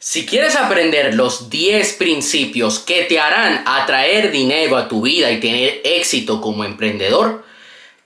Si quieres aprender los 10 principios que te harán atraer dinero a tu vida y tener éxito como emprendedor,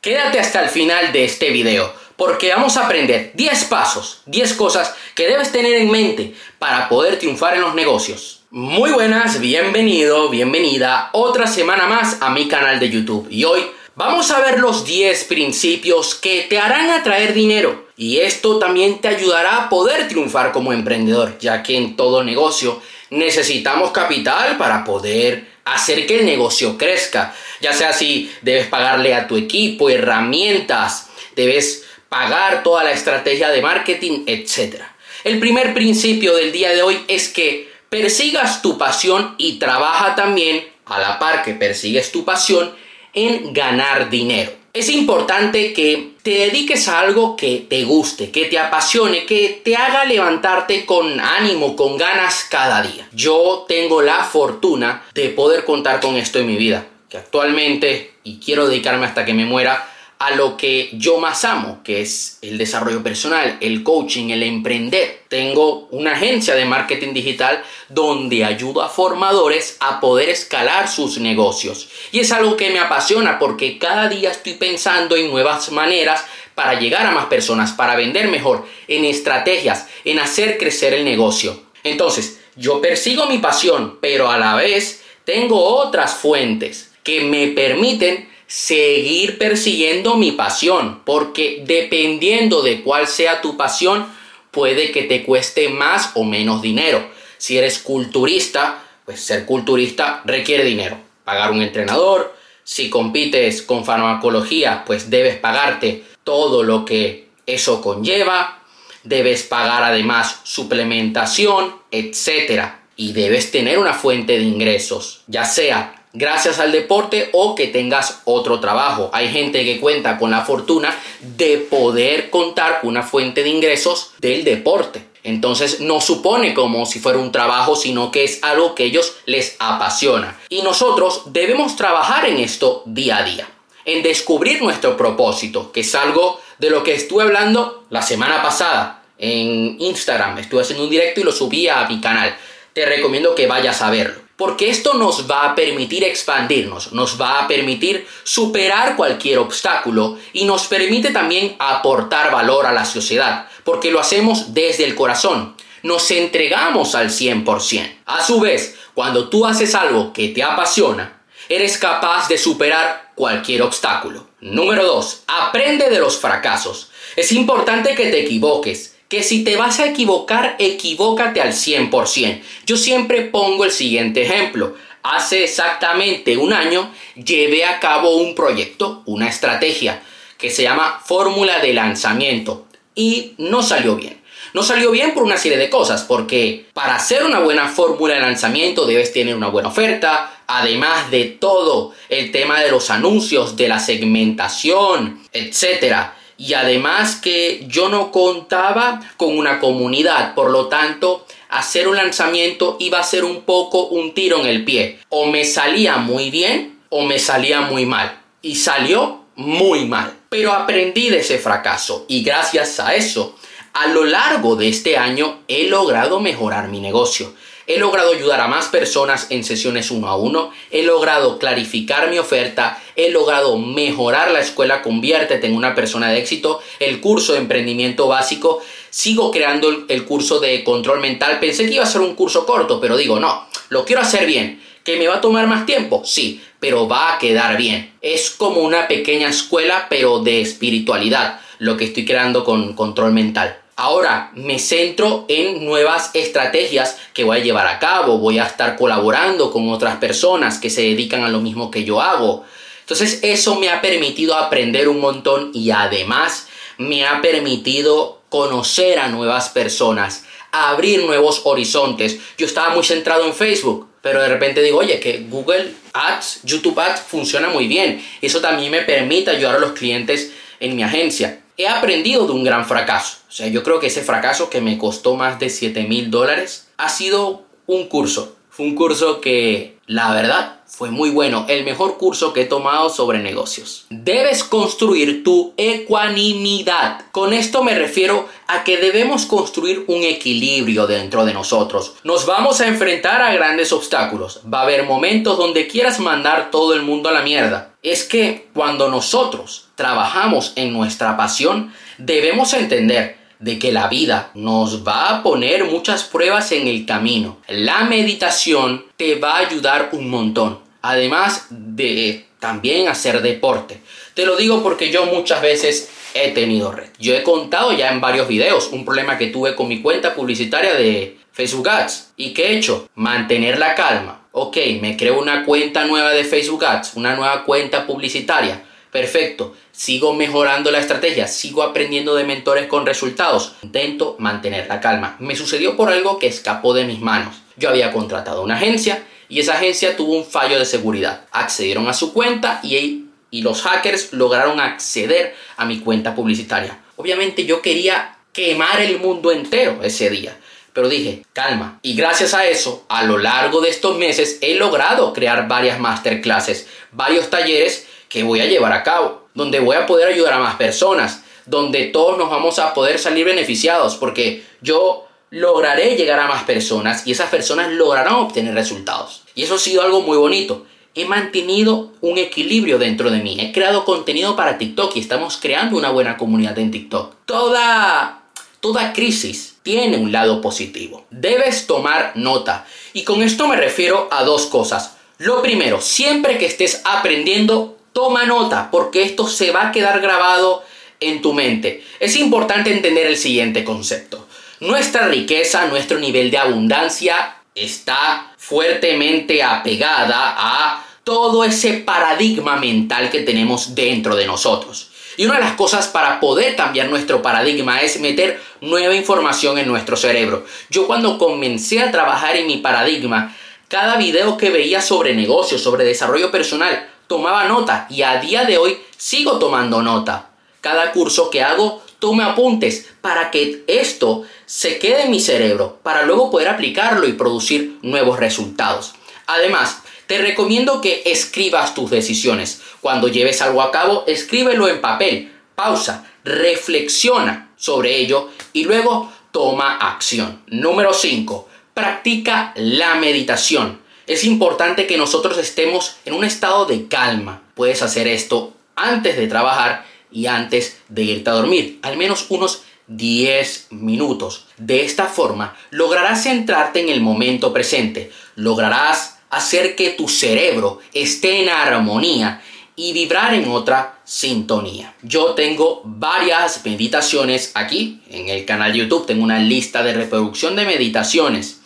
quédate hasta el final de este video, porque vamos a aprender 10 pasos, 10 cosas que debes tener en mente para poder triunfar en los negocios. Muy buenas, bienvenido, bienvenida otra semana más a mi canal de YouTube y hoy Vamos a ver los 10 principios que te harán atraer dinero y esto también te ayudará a poder triunfar como emprendedor, ya que en todo negocio necesitamos capital para poder hacer que el negocio crezca, ya sea si debes pagarle a tu equipo herramientas, debes pagar toda la estrategia de marketing, etc. El primer principio del día de hoy es que persigas tu pasión y trabaja también a la par que persigues tu pasión en ganar dinero. Es importante que te dediques a algo que te guste, que te apasione, que te haga levantarte con ánimo, con ganas cada día. Yo tengo la fortuna de poder contar con esto en mi vida, que actualmente, y quiero dedicarme hasta que me muera, a lo que yo más amo, que es el desarrollo personal, el coaching, el emprender. Tengo una agencia de marketing digital donde ayudo a formadores a poder escalar sus negocios. Y es algo que me apasiona porque cada día estoy pensando en nuevas maneras para llegar a más personas, para vender mejor, en estrategias, en hacer crecer el negocio. Entonces, yo persigo mi pasión, pero a la vez tengo otras fuentes que me permiten seguir persiguiendo mi pasión, porque dependiendo de cuál sea tu pasión, puede que te cueste más o menos dinero. Si eres culturista, pues ser culturista requiere dinero. Pagar un entrenador, si compites con farmacología, pues debes pagarte todo lo que eso conlleva, debes pagar además suplementación, etc. Y debes tener una fuente de ingresos, ya sea gracias al deporte o que tengas otro trabajo. Hay gente que cuenta con la fortuna de poder contar con una fuente de ingresos del deporte. Entonces no supone como si fuera un trabajo, sino que es algo que ellos les apasiona. Y nosotros debemos trabajar en esto día a día, en descubrir nuestro propósito, que es algo de lo que estuve hablando la semana pasada en Instagram. Estuve haciendo un directo y lo subí a mi canal. Te recomiendo que vayas a verlo porque esto nos va a permitir expandirnos, nos va a permitir superar cualquier obstáculo y nos permite también aportar valor a la sociedad, porque lo hacemos desde el corazón, nos entregamos al 100%. A su vez, cuando tú haces algo que te apasiona, eres capaz de superar cualquier obstáculo. Número 2. Aprende de los fracasos. Es importante que te equivoques, que si te vas a equivocar, equivócate al 100%. Yo siempre pongo el siguiente ejemplo. Hace exactamente un año llevé a cabo un proyecto, una estrategia, que se llama fórmula de lanzamiento y no salió bien. No salió bien por una serie de cosas, porque para hacer una buena fórmula de lanzamiento debes tener una buena oferta, además de todo el tema de los anuncios, de la segmentación, etcétera y además que yo no contaba con una comunidad, por lo tanto hacer un lanzamiento iba a ser un poco un tiro en el pie. O me salía muy bien o me salía muy mal. Y salió muy mal. Pero aprendí de ese fracaso y gracias a eso, a lo largo de este año he logrado mejorar mi negocio. He logrado ayudar a más personas en sesiones uno a uno, he logrado clarificar mi oferta, he logrado mejorar la escuela Conviértete en una persona de éxito, el curso de emprendimiento básico, sigo creando el curso de control mental, pensé que iba a ser un curso corto, pero digo, no, lo quiero hacer bien. ¿Que me va a tomar más tiempo? Sí, pero va a quedar bien. Es como una pequeña escuela, pero de espiritualidad, lo que estoy creando con control mental. Ahora me centro en nuevas estrategias que voy a llevar a cabo, voy a estar colaborando con otras personas que se dedican a lo mismo que yo hago. Entonces eso me ha permitido aprender un montón y además me ha permitido conocer a nuevas personas, abrir nuevos horizontes. Yo estaba muy centrado en Facebook, pero de repente digo, oye, que Google Ads, YouTube Ads funciona muy bien. Eso también me permite ayudar a los clientes en mi agencia he aprendido de un gran fracaso. O sea, yo creo que ese fracaso que me costó más de 7 mil dólares ha sido un curso. Fue un curso que, la verdad, fue muy bueno, el mejor curso que he tomado sobre negocios. Debes construir tu ecuanimidad. Con esto me refiero a que debemos construir un equilibrio dentro de nosotros. Nos vamos a enfrentar a grandes obstáculos. Va a haber momentos donde quieras mandar todo el mundo a la mierda. Es que cuando nosotros trabajamos en nuestra pasión, debemos entender de que la vida nos va a poner muchas pruebas en el camino. La meditación te va a ayudar un montón. Además de también hacer deporte. Te lo digo porque yo muchas veces he tenido red. Yo he contado ya en varios videos un problema que tuve con mi cuenta publicitaria de Facebook Ads. ¿Y qué he hecho? Mantener la calma. Ok, me creo una cuenta nueva de Facebook Ads, una nueva cuenta publicitaria Perfecto, sigo mejorando la estrategia, sigo aprendiendo de mentores con resultados. Intento mantener la calma. Me sucedió por algo que escapó de mis manos. Yo había contratado una agencia y esa agencia tuvo un fallo de seguridad. Accedieron a su cuenta y, y los hackers lograron acceder a mi cuenta publicitaria. Obviamente yo quería quemar el mundo entero ese día. Pero dije, calma. Y gracias a eso, a lo largo de estos meses, he logrado crear varias masterclasses, varios talleres que voy a llevar a cabo, donde voy a poder ayudar a más personas, donde todos nos vamos a poder salir beneficiados, porque yo lograré llegar a más personas y esas personas lograrán obtener resultados. Y eso ha sido algo muy bonito. He mantenido un equilibrio dentro de mí. He creado contenido para TikTok y estamos creando una buena comunidad en TikTok. Toda, toda crisis tiene un lado positivo. Debes tomar nota. Y con esto me refiero a dos cosas. Lo primero, siempre que estés aprendiendo, Toma nota porque esto se va a quedar grabado en tu mente. Es importante entender el siguiente concepto. Nuestra riqueza, nuestro nivel de abundancia está fuertemente apegada a todo ese paradigma mental que tenemos dentro de nosotros. Y una de las cosas para poder cambiar nuestro paradigma es meter nueva información en nuestro cerebro. Yo cuando comencé a trabajar en mi paradigma, cada video que veía sobre negocios, sobre desarrollo personal, tomaba nota y a día de hoy sigo tomando nota. Cada curso que hago, tome apuntes para que esto se quede en mi cerebro, para luego poder aplicarlo y producir nuevos resultados. Además, te recomiendo que escribas tus decisiones. Cuando lleves algo a cabo, escríbelo en papel, pausa, reflexiona sobre ello y luego toma acción. Número 5. Practica la meditación. Es importante que nosotros estemos en un estado de calma. Puedes hacer esto antes de trabajar y antes de irte a dormir, al menos unos 10 minutos. De esta forma lograrás centrarte en el momento presente, lograrás hacer que tu cerebro esté en armonía y vibrar en otra sintonía. Yo tengo varias meditaciones aquí en el canal YouTube, tengo una lista de reproducción de meditaciones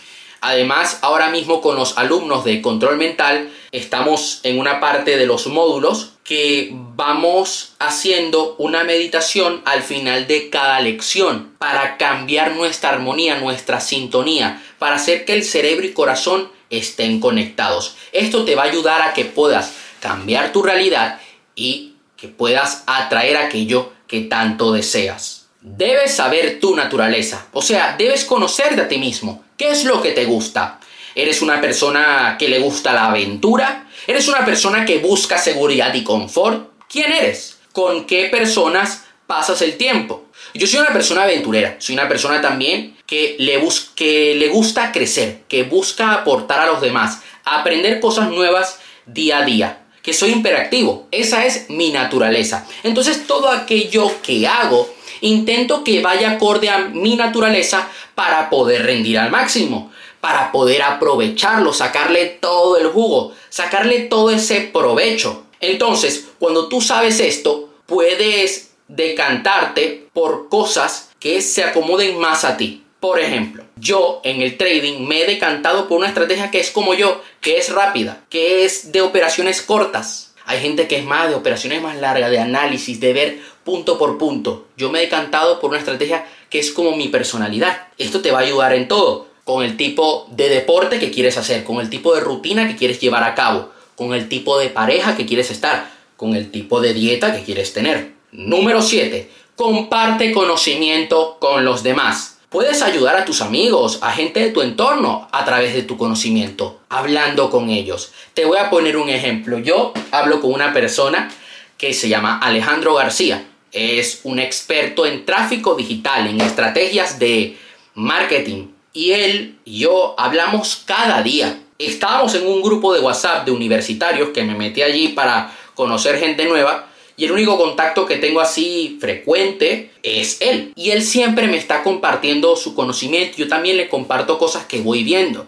Además, ahora mismo con los alumnos de control mental estamos en una parte de los módulos que vamos haciendo una meditación al final de cada lección para cambiar nuestra armonía, nuestra sintonía, para hacer que el cerebro y corazón estén conectados. Esto te va a ayudar a que puedas cambiar tu realidad y que puedas atraer aquello que tanto deseas. Debes saber tu naturaleza, o sea, debes conocerte a ti mismo. ¿Qué es lo que te gusta? ¿Eres una persona que le gusta la aventura? ¿Eres una persona que busca seguridad y confort? ¿Quién eres? ¿Con qué personas pasas el tiempo? Yo soy una persona aventurera, soy una persona también que le, que le gusta crecer, que busca aportar a los demás, aprender cosas nuevas día a día, que soy imperactivo. Esa es mi naturaleza. Entonces todo aquello que hago Intento que vaya acorde a mi naturaleza para poder rendir al máximo, para poder aprovecharlo, sacarle todo el jugo, sacarle todo ese provecho. Entonces, cuando tú sabes esto, puedes decantarte por cosas que se acomoden más a ti. Por ejemplo, yo en el trading me he decantado por una estrategia que es como yo, que es rápida, que es de operaciones cortas. Hay gente que es más de operaciones más largas, de análisis, de ver punto por punto. Yo me he decantado por una estrategia que es como mi personalidad. Esto te va a ayudar en todo, con el tipo de deporte que quieres hacer, con el tipo de rutina que quieres llevar a cabo, con el tipo de pareja que quieres estar, con el tipo de dieta que quieres tener. Número 7. Comparte conocimiento con los demás. Puedes ayudar a tus amigos, a gente de tu entorno a través de tu conocimiento, hablando con ellos. Te voy a poner un ejemplo. Yo hablo con una persona que se llama Alejandro García. Es un experto en tráfico digital, en estrategias de marketing. Y él y yo hablamos cada día. Estábamos en un grupo de WhatsApp de universitarios que me metí allí para conocer gente nueva y el único contacto que tengo así frecuente es él. Y él siempre me está compartiendo su conocimiento. Yo también le comparto cosas que voy viendo.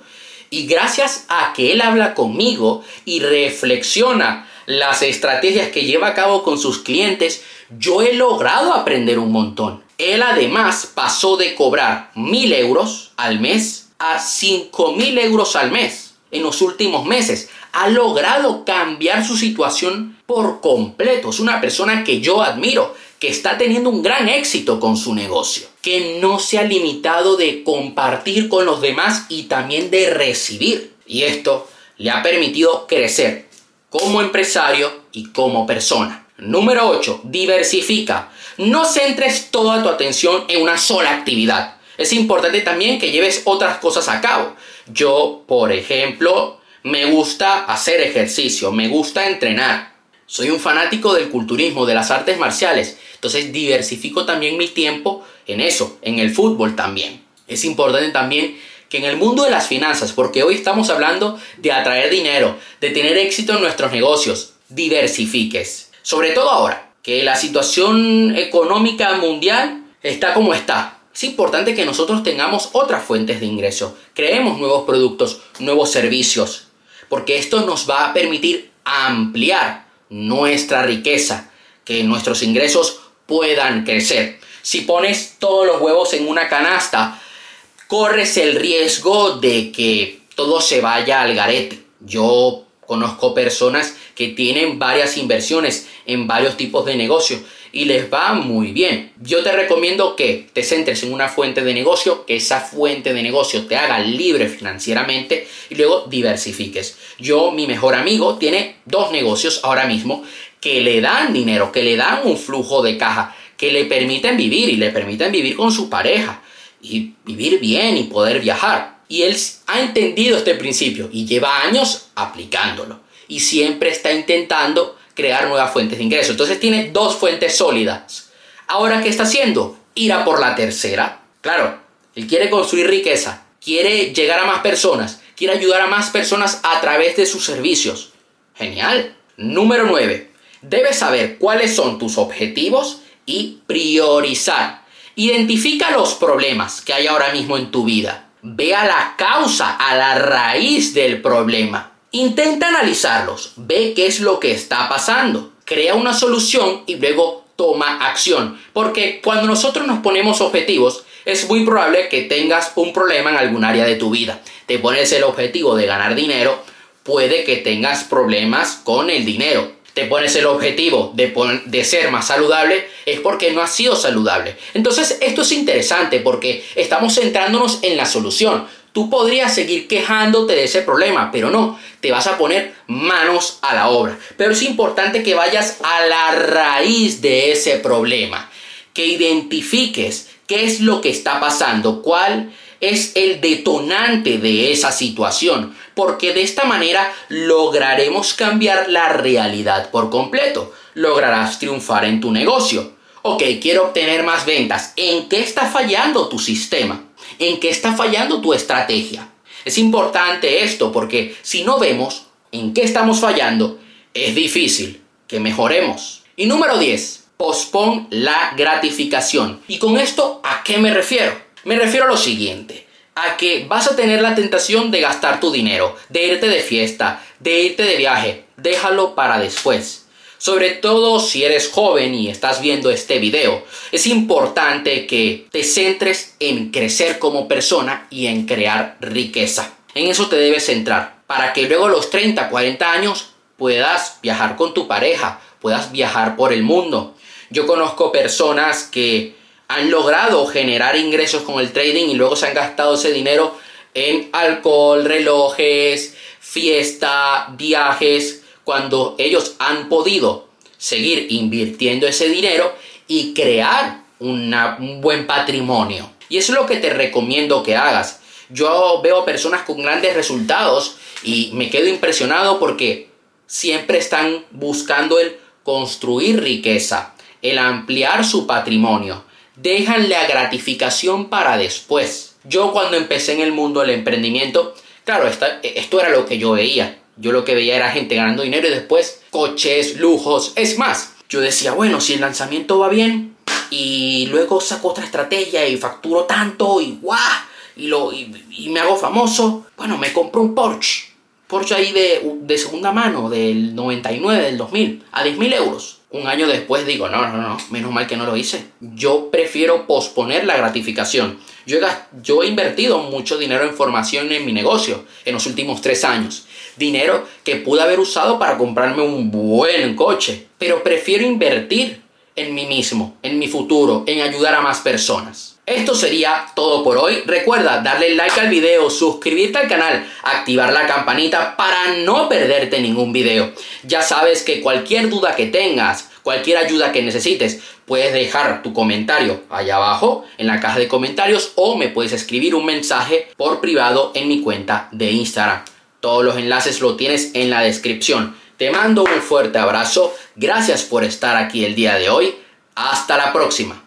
Y gracias a que él habla conmigo y reflexiona las estrategias que lleva a cabo con sus clientes, yo he logrado aprender un montón. Él además pasó de cobrar mil euros al mes a cinco mil euros al mes en los últimos meses ha logrado cambiar su situación por completo. Es una persona que yo admiro, que está teniendo un gran éxito con su negocio, que no se ha limitado de compartir con los demás y también de recibir. Y esto le ha permitido crecer como empresario y como persona. Número 8. Diversifica. No centres toda tu atención en una sola actividad. Es importante también que lleves otras cosas a cabo. Yo, por ejemplo, me gusta hacer ejercicio, me gusta entrenar. Soy un fanático del culturismo, de las artes marciales. Entonces diversifico también mi tiempo en eso, en el fútbol también. Es importante también que en el mundo de las finanzas, porque hoy estamos hablando de atraer dinero, de tener éxito en nuestros negocios, diversifiques. Sobre todo ahora, que la situación económica mundial está como está. Es importante que nosotros tengamos otras fuentes de ingreso, creemos nuevos productos, nuevos servicios, porque esto nos va a permitir ampliar nuestra riqueza, que nuestros ingresos puedan crecer. Si pones todos los huevos en una canasta, corres el riesgo de que todo se vaya al garete. Yo conozco personas que tienen varias inversiones en varios tipos de negocios y les va muy bien. Yo te recomiendo que te centres en una fuente de negocio, que esa fuente de negocio te haga libre financieramente y luego diversifiques. Yo, mi mejor amigo, tiene dos negocios ahora mismo que le dan dinero, que le dan un flujo de caja, que le permiten vivir y le permiten vivir con su pareja y vivir bien y poder viajar. Y él ha entendido este principio y lleva años aplicándolo. Y siempre está intentando crear nuevas fuentes de ingreso. Entonces tiene dos fuentes sólidas. Ahora, ¿qué está haciendo? Ir a por la tercera. Claro, él quiere construir riqueza, quiere llegar a más personas, quiere ayudar a más personas a través de sus servicios. Genial. Número 9. Debes saber cuáles son tus objetivos y priorizar. Identifica los problemas que hay ahora mismo en tu vida. Ve a la causa, a la raíz del problema. Intenta analizarlos, ve qué es lo que está pasando, crea una solución y luego toma acción. Porque cuando nosotros nos ponemos objetivos, es muy probable que tengas un problema en algún área de tu vida. Te pones el objetivo de ganar dinero, puede que tengas problemas con el dinero. Te pones el objetivo de, de ser más saludable, es porque no has sido saludable. Entonces esto es interesante porque estamos centrándonos en la solución. Tú podrías seguir quejándote de ese problema, pero no, te vas a poner manos a la obra. Pero es importante que vayas a la raíz de ese problema, que identifiques qué es lo que está pasando, cuál es el detonante de esa situación, porque de esta manera lograremos cambiar la realidad por completo. Lograrás triunfar en tu negocio. Ok, quiero obtener más ventas. ¿En qué está fallando tu sistema? En qué está fallando tu estrategia. Es importante esto porque si no vemos en qué estamos fallando, es difícil que mejoremos. Y número 10, pospon la gratificación. ¿Y con esto a qué me refiero? Me refiero a lo siguiente, a que vas a tener la tentación de gastar tu dinero, de irte de fiesta, de irte de viaje. Déjalo para después. Sobre todo si eres joven y estás viendo este video, es importante que te centres en crecer como persona y en crear riqueza. En eso te debes centrar, para que luego a los 30, 40 años puedas viajar con tu pareja, puedas viajar por el mundo. Yo conozco personas que han logrado generar ingresos con el trading y luego se han gastado ese dinero en alcohol, relojes, fiesta, viajes, cuando ellos han podido seguir invirtiendo ese dinero y crear un buen patrimonio. Y eso es lo que te recomiendo que hagas. Yo veo personas con grandes resultados y me quedo impresionado porque siempre están buscando el construir riqueza, el ampliar su patrimonio. Dejan la gratificación para después. Yo cuando empecé en el mundo del emprendimiento, claro, esto era lo que yo veía. Yo lo que veía era gente ganando dinero y después coches, lujos. Es más, yo decía, bueno, si el lanzamiento va bien y luego saco otra estrategia y facturo tanto y guau, y, lo, y, me hago famoso, bueno, me compro un Porsche. Porsche ahí de, de segunda mano, del 99, del 2000, a 10 mil euros un año después digo, no, no, no, menos mal que no lo hice. Yo prefiero posponer la gratificación. Yo he, yo he invertido mucho dinero en formación en mi negocio en los últimos tres años. Dinero que pude haber usado para comprarme un buen coche. Pero prefiero invertir en mí mismo, en mi futuro, en ayudar a más personas. Esto sería todo por hoy. Recuerda darle like al video, suscribirte al canal, activar la campanita para no perderte ningún video. Ya sabes que cualquier duda que tengas, cualquier ayuda que necesites, puedes dejar tu comentario allá abajo en la caja de comentarios o me puedes escribir un mensaje por privado en mi cuenta de Instagram. Todos los enlaces lo tienes en la descripción. Te mando un fuerte abrazo. Gracias por estar aquí el día de hoy. Hasta la próxima.